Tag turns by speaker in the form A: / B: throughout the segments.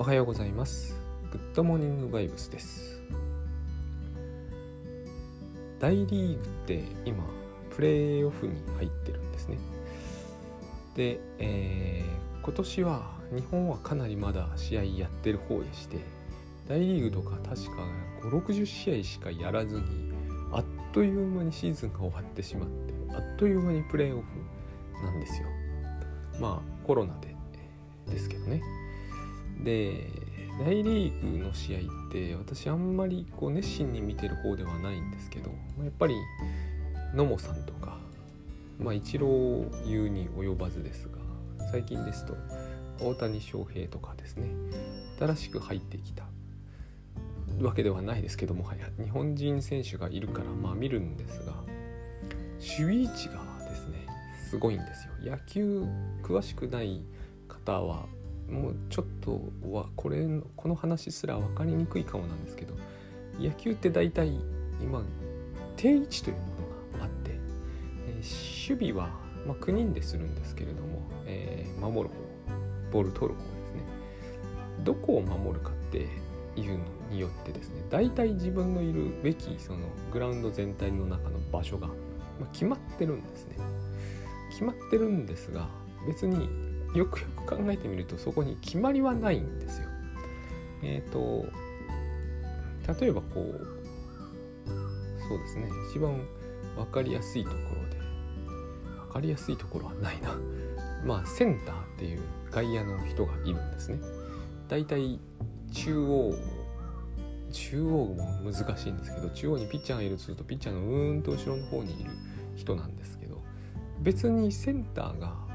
A: おはようございます。グッドモーニングバイブスです。大リーグって今プレーオフに入ってるんですね。で、えー、今年は日本はかなりまだ試合やってる方でして大リーグとか確か560試合しかやらずにあっという間にシーズンが終わってしまってあっという間にプレーオフなんですよ。まあコロナでですけどね。で大リーグの試合って私あんまりこう熱心に見てる方ではないんですけどやっぱり野茂さんとかまあ一郎言うに及ばずですが最近ですと大谷翔平とかですね新しく入ってきたわけではないですけどもはや日本人選手がいるからまあ見るんですが守備位置がですねすごいんですよ。野球詳しくない方はもうちょっとはこれこの話すら分かりにくいかもなんですけど野球って大体今定位置というものがあって、えー、守備は、まあ、9人でするんですけれども、えー、守る方ボール取る方ですね。どこを守るかっていうのによってですね大体自分のいるべきそのグラウンド全体の中の場所が、まあ、決まってるんですね。決まってるんですが別によくよく考えてみるとそこに決まりはないんですよ。えっ、ー、と例えばこうそうですね一番分かりやすいところで分かりやすいところはないなまあセンターっていう外野の人がいるんですね。だいたい中央中央も難しいんですけど中央にピッチャーがいるとするとピッチャーのうーんと後ろの方にいる人なんですけど別にセンターが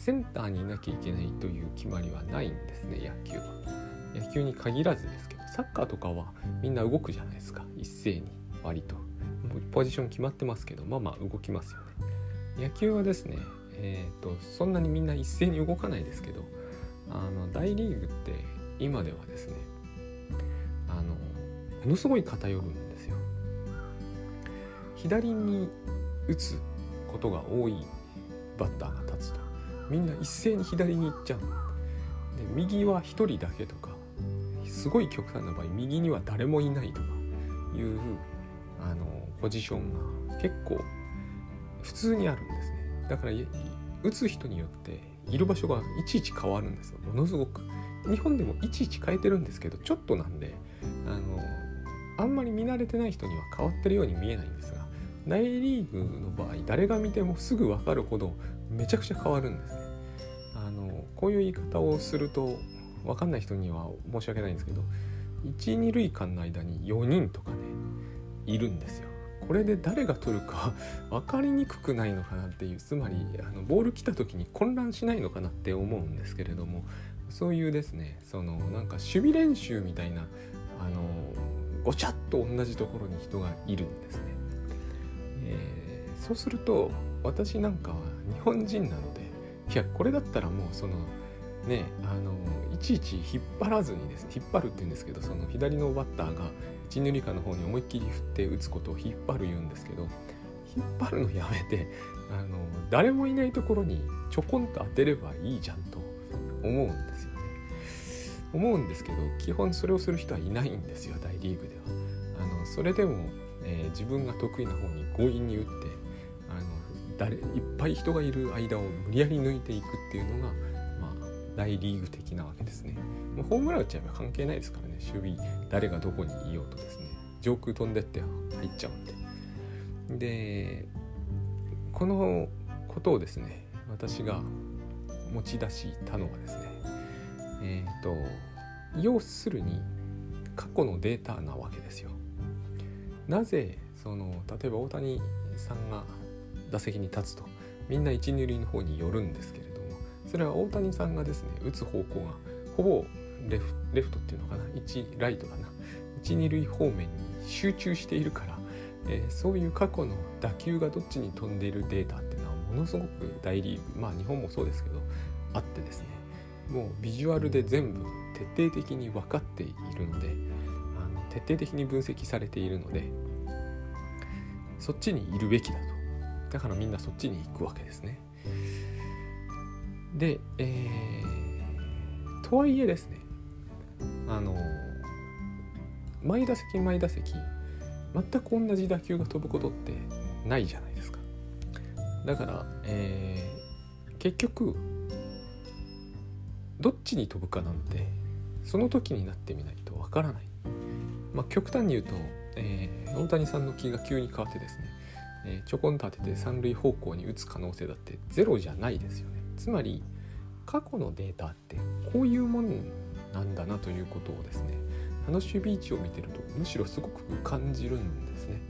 A: センターにいなきゃいけないという決まりはないんですね野球は。野球に限らずですけどサッカーとかはみんな動くじゃないですか一斉に割とポジション決まってますけどまあまあ動きますよね。野球はですねえーと、そんなにみんな一斉に動かないですけどあの大リーグって今ではですねあのものすごい偏るんですよ。左に打つことが多いバッターが立つとみんな一斉に左に行っちゃう。で右は1人だけとかすごい極端な場合右には誰もいないとかいうあのポジションが結構普通にあるんですね。だから打つ人によっている場所がいちいち変わるんですよ。ものすごく。日本でもいちいち変えてるんですけどちょっとなんであのあんまり見慣れてない人には変わってるように見えないんですが大リーグの場合誰が見てもすぐ分かるほどめちゃくちゃ変わるんですねあのこういう言い方をすると分かんない人には申し訳ないんですけど12塁間の間に4人とかねいるんですよこれで誰が取るか 分かりにくくないのかなっていうつまりあのボール来た時に混乱しないのかなって思うんですけれどもそういうですねそのなんか守備練習みたいなあのごちゃっと同じところに人がいるんですね。えー、そうすると私なんかは日本人なのでいやこれだったらもうそのねあのいちいち引っ張らずにですね引っ張るって言うんですけどその左のバッターが一二塁間の方に思いっきり振って打つことを引っ張る言うんですけど引っ張るのやめてあの誰もいないところにちょこんと当てればいいじゃんと思うんですよね。思うんですけど基本それをする人はいないんですよ大リーグでは。あのそれでも、えー、自分が得意な方に強引に打って誰いっぱい人がいる間を無理やり抜いていくっていうのが、まあ、大リーグ的なわけですね。もうホームラン打っちゃえば関係ないですからね守備誰がどこにいようとですね上空飛んでって入っちゃうんで。でこのことをですね私が持ち出したのはですねえっ、ー、と要するに過去のデータなわけですよ。なぜその例えば大谷さんが打席に立つと。みんな一二塁の方に寄るんですけれども。それは大谷さんがですね打つ方向がほぼレフレフトっていうのかな。1ライトかな。一二塁方面に集中しているから、えー、そういう過去の打球がどっちに飛んでいるデータっていうのはものすごく大リーグまあ日本もそうですけどあってですね。もうビジュアルで全部徹底的に分かっているのであの徹底的に分析されているのでそっちにいるべきだと。だからみんなそっちに行くわけですね。で、えー、とはいえですねあの毎打席毎打席全く同じ打球が飛ぶことってないじゃないですか。だから、えー、結局どっちに飛ぶかなんてその時になってみないとわからない、まあ、極端に言うと、えー、大谷さんの気が急に変わってですね、え、ちょこんと当てて三塁方向に打つ可能性だってゼロじゃないですよねつまり過去のデータってこういうもんなんだなということをですねあの守備位置を見てるとむしろすごく感じるんですね。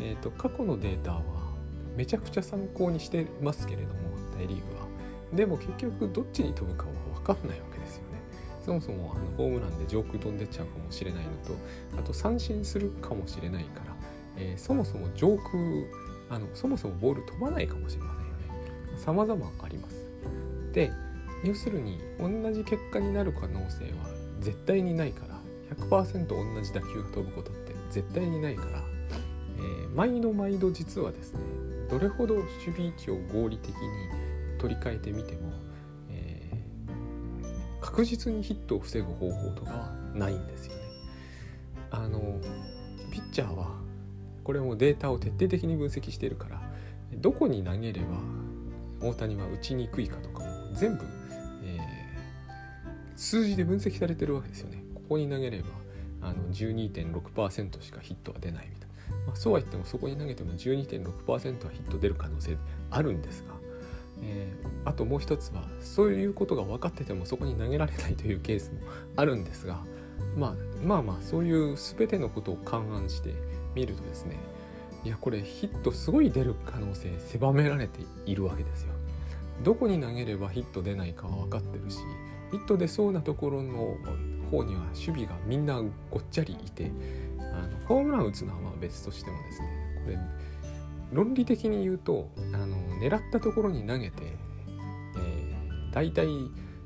A: えーと、過去のデータはめちゃくちゃ参考にしてますけれども大リーグは。でも結局どっちに飛ぶかは分かんないわけですよね。そもそもあのホームランで上空飛んでっちゃうかもしれないのとあと三振するかもしれないから、えー、そもそも上空あのそもそもボール飛ばないかもしれませんよね。様々あります。で要するに同じ結果になる可能性は絶対にないから100%同じ打球が飛ぶことって絶対にないから、えー、毎度毎度実はですねどれほど守備位置を合理的に取り替えてみても、えー、確実にヒットを防ぐ方法とかはないんですよね。あのピッチャーはこれもデータを徹底的に分析しているからどこに投げれば大谷は打ちにくいかとかも全部、えー、数字で分析されてるわけですよね。ここに投げればあの12.6%しかヒットは出ないみたいな、まあ、そうは言ってもそこに投げても12.6%はヒット出る可能性あるんですが、えー、あともう一つはそういうことが分かっててもそこに投げられないというケースもあるんですが、まあ、まあまあそういう全てのことを勘案してみるとですねいやこれヒットすごい出る可能性狭められているわけですよ。どこに投げればヒット出ないかは分かってるしヒット出そうなところの方には守備がみんなごっちゃりいてあのホームラン打つのはまあ別としてもですねこれ論理的に言うとあの狙ったところに投げて、えー、大体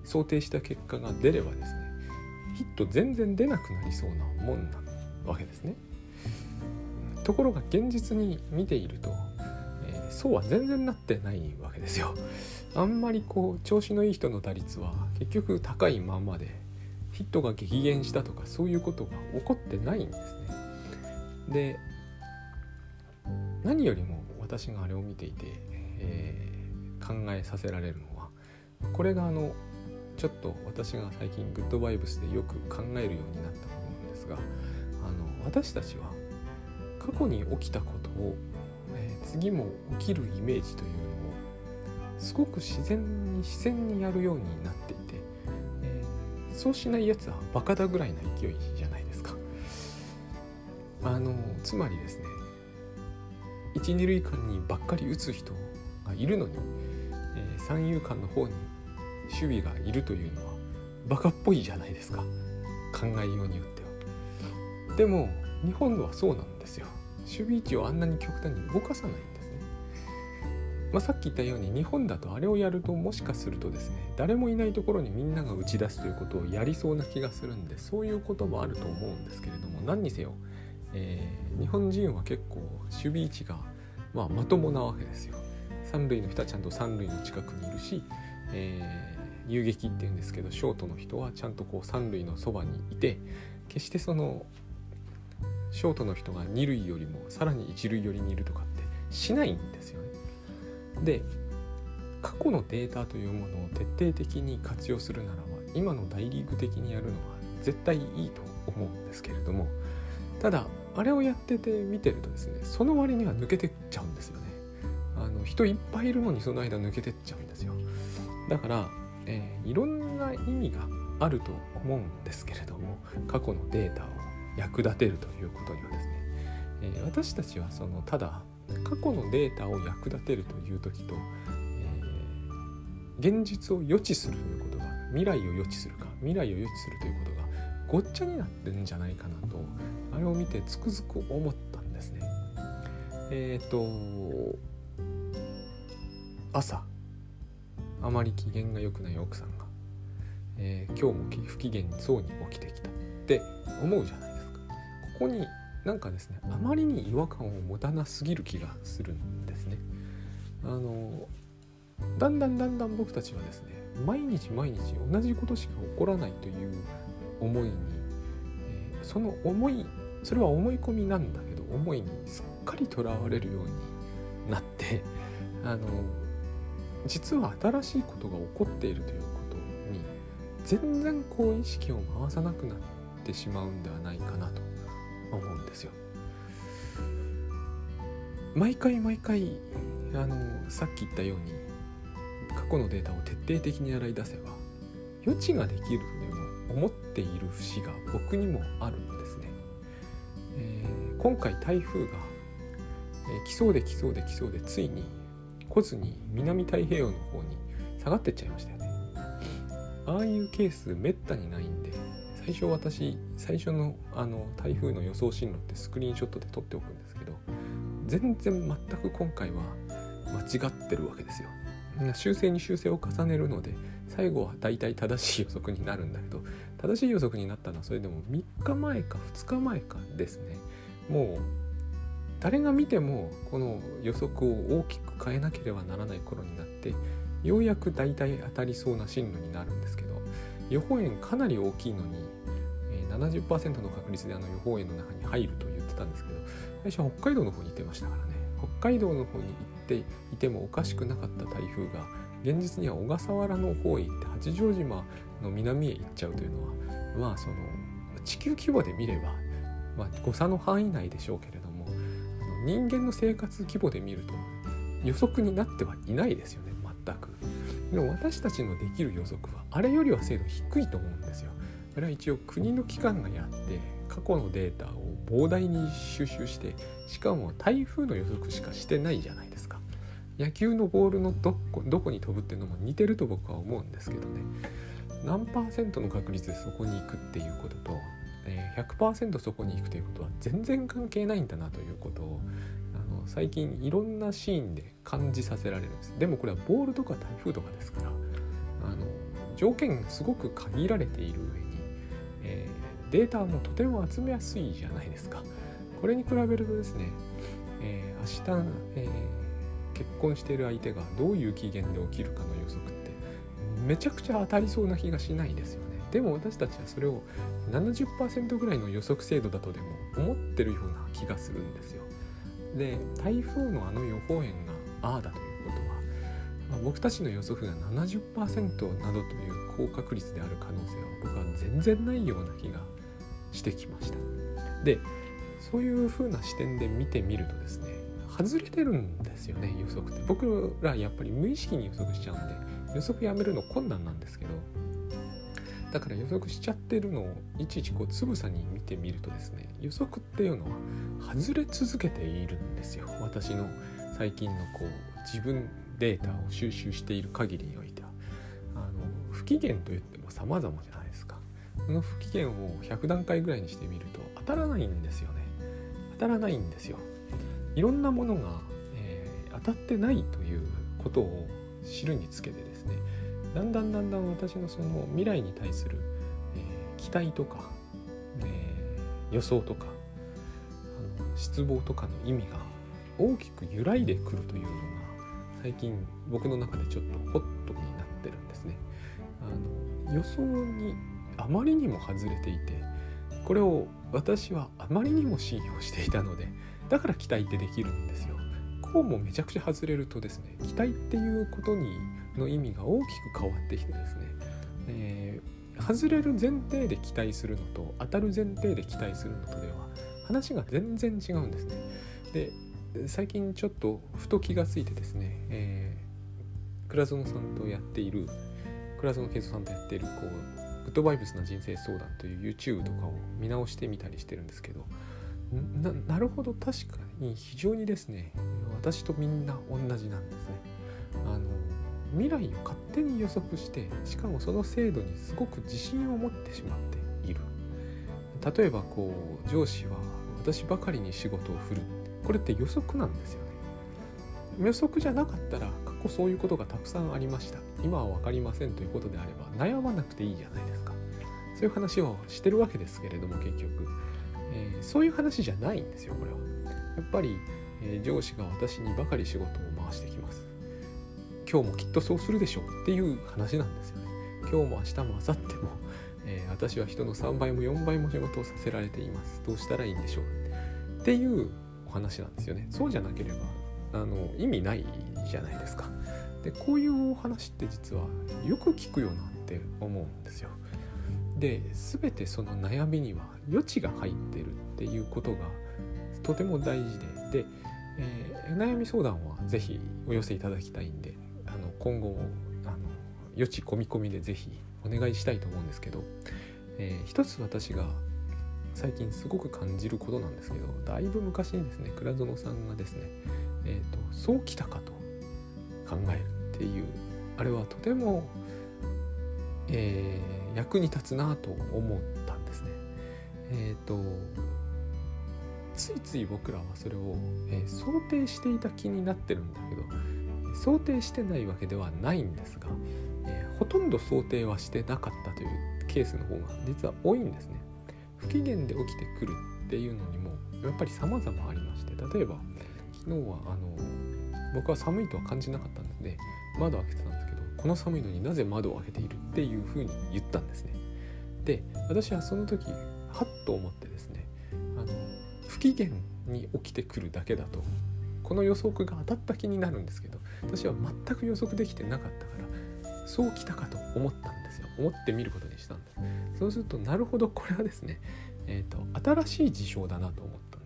A: 想定した結果が出ればですねヒット全然出なくなりそうなもんなわけですね。ところが現実に見ていると、えー、そうは全然なってないわけですよ。あんまりこう調子のいい人の打率は結局高いままでヒットが激減したとかそういうことが起こってないんですね。で何よりも私があれを見ていて、えー、考えさせられるのはこれがあのちょっと私が最近グッドバイブスでよく考えるようになったことなんですがあの私たちは過去に起きたことを、えー、次も起きるイメージというのをすごく自然に自然にやるようになっていてえそうしないやつはバカだぐらいな勢いじゃないですか。あのつまりですね一二塁間にばっかり打つ人がいるのに、えー、三遊間の方に守備がいるというのはバカっぽいじゃないですか。考えようによっては。でも日本はそうなんですよ。守備位置をあんなに極端に動かさないんですねまあ、さっき言ったように日本だとあれをやるともしかするとですね誰もいないところにみんなが打ち出すということをやりそうな気がするんでそういうこともあると思うんですけれども何にせよ、えー、日本人は結構守備位置が、まあ、まともなわけですよ。三塁の人はちゃんと三塁の近くにいるし、えー、遊撃っていうんですけどショートの人はちゃんとこう三塁のそばにいて決してそのショートの人が二塁よりもさらに一塁寄りにいるとかってしないんですよね。で過去のデータというものを徹底的に活用するならば今の大リーグ的にやるのは絶対いいと思うんですけれどもただあれをやってて見てるとですねその割には抜けてっちゃうんですよねあの人いっぱいいるのにその間抜けてっちゃうんですよだから、えー、いろんな意味があると思うんですけれども過去のデータを役立てるということにはですね、えー、私たちはそのただ過去のデータを役立てるという時と、えー、現実を予知するということが未来を予知するか未来を予知するということがごっちゃになってるんじゃないかなとあれを見てつくづく思ったんですね。えっ、ー、と朝あまり機嫌が良くない奥さんが、えー、今日も不機嫌そうに起きてきたって思うじゃないですか。こになんかですねあまりに違和感を持たなすぎる気がするんですね。あのだんだんだんだん僕たちはですね毎日毎日同じことしか起こらないという思いにえその思いそれは思い込みなんだけど思いにすっかりとらわれるようになってあの実は新しいことが起こっているということに全然こう意識を回さなくなってしまうんではないかなと思うんですよ。毎回毎回あのさっき言ったように過去のデータを徹底的に洗い出せば余地ができるとでも思っている節が僕にもあるんですね。えー、今回台風が、えー、来そうで来そうで来そうでついに来ずに南太平洋の方に下がってっちゃいましたよね。ああいうケースめったにないんで最初私最初のあの台風の予想進路ってスクリーンショットで撮っておくんですけど全然全く今回は間違ってるわけですよ。修正に修正を重ねるので最後は大体正しい予測になるんだけど正しい予測になったのはそれでも3日前か2日前かですねもう誰が見てもこの予測を大きく変えなければならない頃になってようやく大体当たりそうな進路になるんですけど予報円かなり大きいのに70%の確率であの予報円の中に入ると言ってたんですけど最初は北海道の方に行ってましたからね北海道の方に行っていてもおかしくなかった台風が現実には小笠原の方へ行って八丈島の南へ行っちゃうというのはまあその地球規模で見れば、まあ、誤差の範囲内でしょうけれども人間の生活規模で見ると予測になってはいないですよね全く。でも私たちのできる予測はあれよりは精度低いと思うんですよ。あれは一応国の機関がやって過去のデータを膨大に収集してしかも台風の予測しかしてないじゃないですか。野球のボールのどこどこに飛ぶっていうのも似てると僕は思うんですけどね。何パーセントの確率でそこに行くっていうことと、え、100%そこに行くということは全然関係ないんだなということをあの最近いろんなシーンで感じさせられるんです。でもこれはボールとか台風とかですからあの条件すごく限られている上に、データもとても集めやすいじゃないですか。これに比べるとですね、えー、明日、えー、結婚している相手がどういう期限で起きるかの予測ってめちゃくちゃ当たりそうな気がしないですよね。でも私たちはそれを70%ぐらいの予測精度だとでも思ってるような気がするんですよ。で台風のあの予報円がああだということは、まあ、僕たちの予測が70%などという高確率である可能性は僕は全然ないような気がしてきました。でそういう風な視点で見てみるとですね外れてるんですよね予測って。僕らやっぱり無意識に予測しちゃうんで予測やめるの困難なんですけどだから予測しちゃってるのをいちいちこうつぶさに見てみるとですね予測っていうのは外れ続けているんですよ。私の最近のこう自分データを収集している限りにおいては。あの不機嫌といっても様々じゃないですかこの不機嫌を100段階ぐらいにしてみると当たらないんですよね当たらないんですよいろんなものが、えー、当たってないということを知るにつけてですねだんだんだんだん私のその未来に対する、えー、期待とか、えー、予想とかあの失望とかの意味が大きく揺らいでくるというのが最近僕の中でちょっとホットになってるんですね。あの予想にあまりにも外れていてこれを私はあまりにも信用していたのでだから期待ってできるんですよ。こうもめちゃくちゃ外れるとですね期待っていうことにの意味が大きく変わってきてですね、えー、外れる前提で期待するのと当たる前提で期待するのとでは話が全然違うんですね。で最近ちょっとふと気がついてですね、えー、倉園さんとやっている倉園慶三さんとやっているこうッドバイブスな人生相談という YouTube とかを見直してみたりしてるんですけどなるほど確かに非常にですね私とみんな同じなんですね。あの未来を勝手に予測してしかもその精度にすごく自信を持ってしまっている。例えばこう上司は私ばかりに仕事を振る。これって予測なんですよ。ね予測じゃなかったら過去そういうことがたくさんありました。今は分かりませんということであれば悩まなくていいじゃないですか。そういう話をしてるわけですけれども結局、えー、そういう話じゃないんですよこれは。やっぱり、えー、上司が私にばかり仕事を回してきます。今日もきっとそうするでしょうっていう話なんですよね。今日も明日も明後日も、えー、私は人の3倍も4倍も仕事をさせられています。どうしたらいいんでしょうっていうお話なんですよね。そうじゃなければあの意味ないじゃないですか。でこういうお話って実はよく聞くよなって思うんですよ。で全てその悩みには余地が入ってるっていうことがとても大事で。で、えー、悩み相談は是非お寄せいただきたいんであの今後もあの余地込み込みで是非お願いしたいと思うんですけど、えー、一つ私が最近すごく感じることなんですけどだいぶ昔にですね倉園さんがですね、えーと、そうきたかと考えるっていうあれはとても、えー、役に立つなと思ったんですね。えっ、ー、とついつい僕らはそれを、えー、想定していた気になってるんだけど想定してないわけではないんですが、えー、ほとんど想定はしてなかったというケースの方が実は多いんですね。不機嫌で起きてくるっていうのにもやっぱり様々ありまして例えば昨日はあの僕は寒いとは感じなかったので窓を開けてたんですけどこの寒いのになぜ窓を開けているっていうふうに言ったんですね。で私はその時はっと思ってですねあの不機嫌に起きてくるだけだとこの予測が当たった気になるんですけど私は全く予測できてなかったからそうきたかと思ったんですよ。思ってみることにしたんです。そうするとなるほどこれはですね、えーと、新しい事象だなと思った。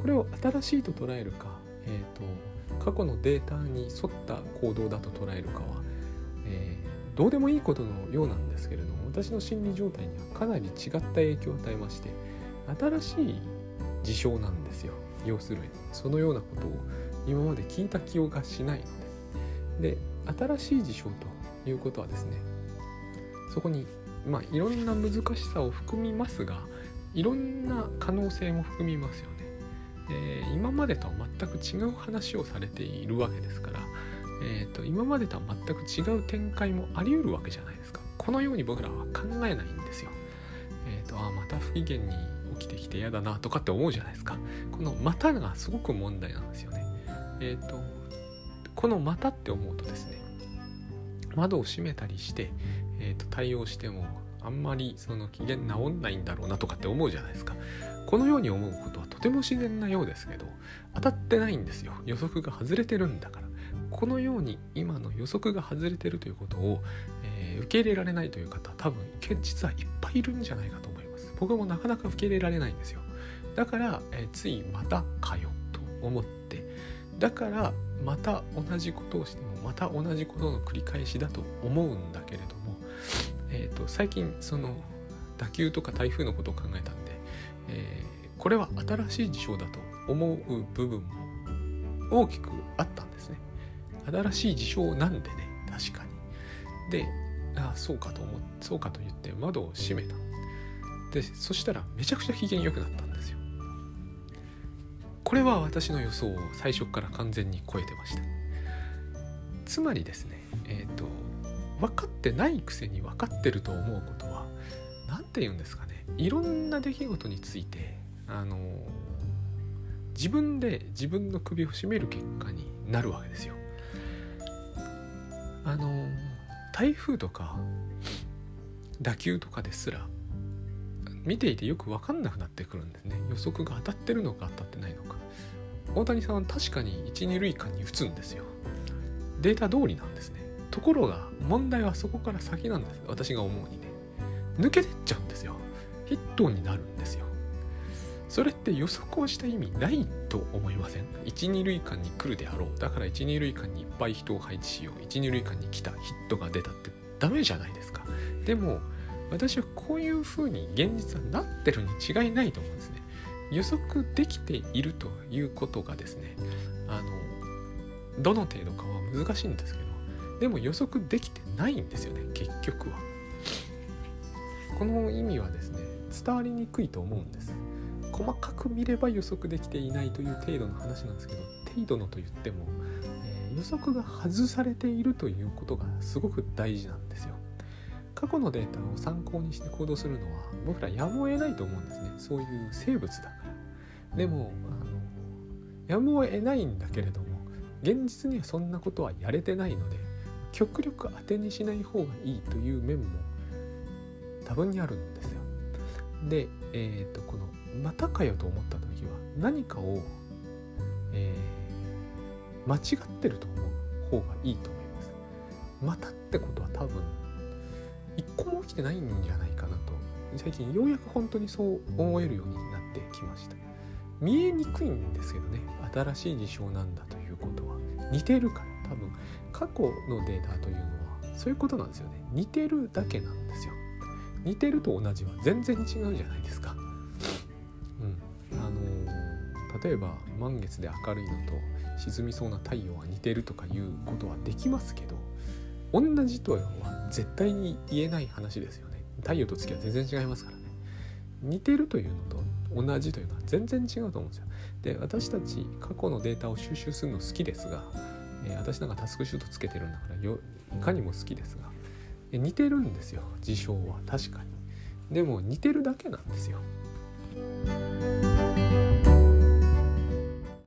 A: これを新しいと捉えるか、えーと、過去のデータに沿った行動だと捉えるかは、えー、どうでもいいことのようなんですけれども私の心理状態にはかなり違った影響を与えまして新しい事象なんですよ要するにそのようなことを今まで聞いた記憶がしないのでで新しい事象ということはですねそこにまあいろんな難しさを含みますがいろんな可能性も含みますよね。えー、今までとは全く違う話をされているわけですから、えーと、今までとは全く違う展開もあり得るわけじゃないですか。このように僕らは考えないんですよ。え、ー、とあまた不機嫌に起きてきて嫌だなとかって思うじゃないですか。この「また」がすごく問題なんですよね。え、ー、とこの「また」って思うとですね窓を閉めたりして、えー、と対応してもあんまりその機嫌治んないんだろうなとかって思うじゃないですかこのように思うことはとても自然なようですけど当たってないんですよ。予測が外れてるんだから。このように今の予測が外れてるということを、えー、受け入れられないという方多分実はいっぱいいるんじゃないかと思います。僕もなかなか受け入れられないんですよ。だから、えー、ついまたかよと思って。だからまた同じことをしてもまた同じことの繰り返しだと思うんだけれども、えーと、最近その打球とか台風のことを考えたんで、えー、これは新しい事象だと思う部分も大きくあったんですね。新しい事象なんでね確かに。でああそうかと思そうかと言って窓を閉めた。でそしたらめちゃくちゃ機嫌良くなったんですよ。これは私の予想を最初から完全に超えてました。つまりですねえっ、ー、と分かってないくせに分かってると思うことは何て言うんですかねいろんな出来事についてあの自分で自分の首を絞める結果になるわけですよ。あの台風とか打球とかですら見ていてよく分かんなくなってくるんですね。予測が当たってるのか当たってないのか。大谷さんは確かに12塁間に打つんですよ。データ通りなんですね。ところが問題はそこから先なんです。私が思うにね。抜けてっちゃうんですよ。ヒットになるんですよ。それって予測をした意味ないと思いません？1、2塁間に来るであろう。だから1、2塁間にいっぱい人を配置しよう。1、2塁間に来たヒットが出たってダメじゃないですか。でも私はこういうふうに現実はなってるに違いないと思うんですね。予測できているということがですねあのどの程度かは難しいんですけどでも予測できてないんですよね結局は。この意味はですね伝わりにくいと思うんです。細かく見れば予測できていないという程度の話なんですけど程度のと言っても、えー、予測が外されているということがすごく大事なんですよ。過去のデータを参考にして行動するのは僕らやむを得ないと思うんですね。そういう生物だから。でもあのやむを得ないんだけれども現実にはそんなことはやれてないので極力当てにしない方がいいという面も多分にあるんですよ。で、えー、とこの「またかよ」と思った時は何かを、えー、間違ってると思う方がいいと思います。またってことは多分一個も起きてないんじゃないかなと。最近ようやく本当にそう思えるようになってきました。見えにくいんですけどね。新しい事象なんだということは。似てるから。多分過去のデータというのはそういうことなんですよね。似てるだけなんですよ。似てると同じは全然違うじゃないですか。うん。あのー、例えば満月で明るいのと沈みそうな太陽が似てるとかいうことはできますけど同じとは絶対に言えない話ですよね。太陽と月は全然違いますからね。似てるというのと同じというのは全然違うと思うんですよ。で私たち過去のデータを収集するの好きですがえー、私なんかタスクシュートつけてるんだからよいかにも好きですが、似てるんですよ事象は。確かに。でも似てるだけなんですよ。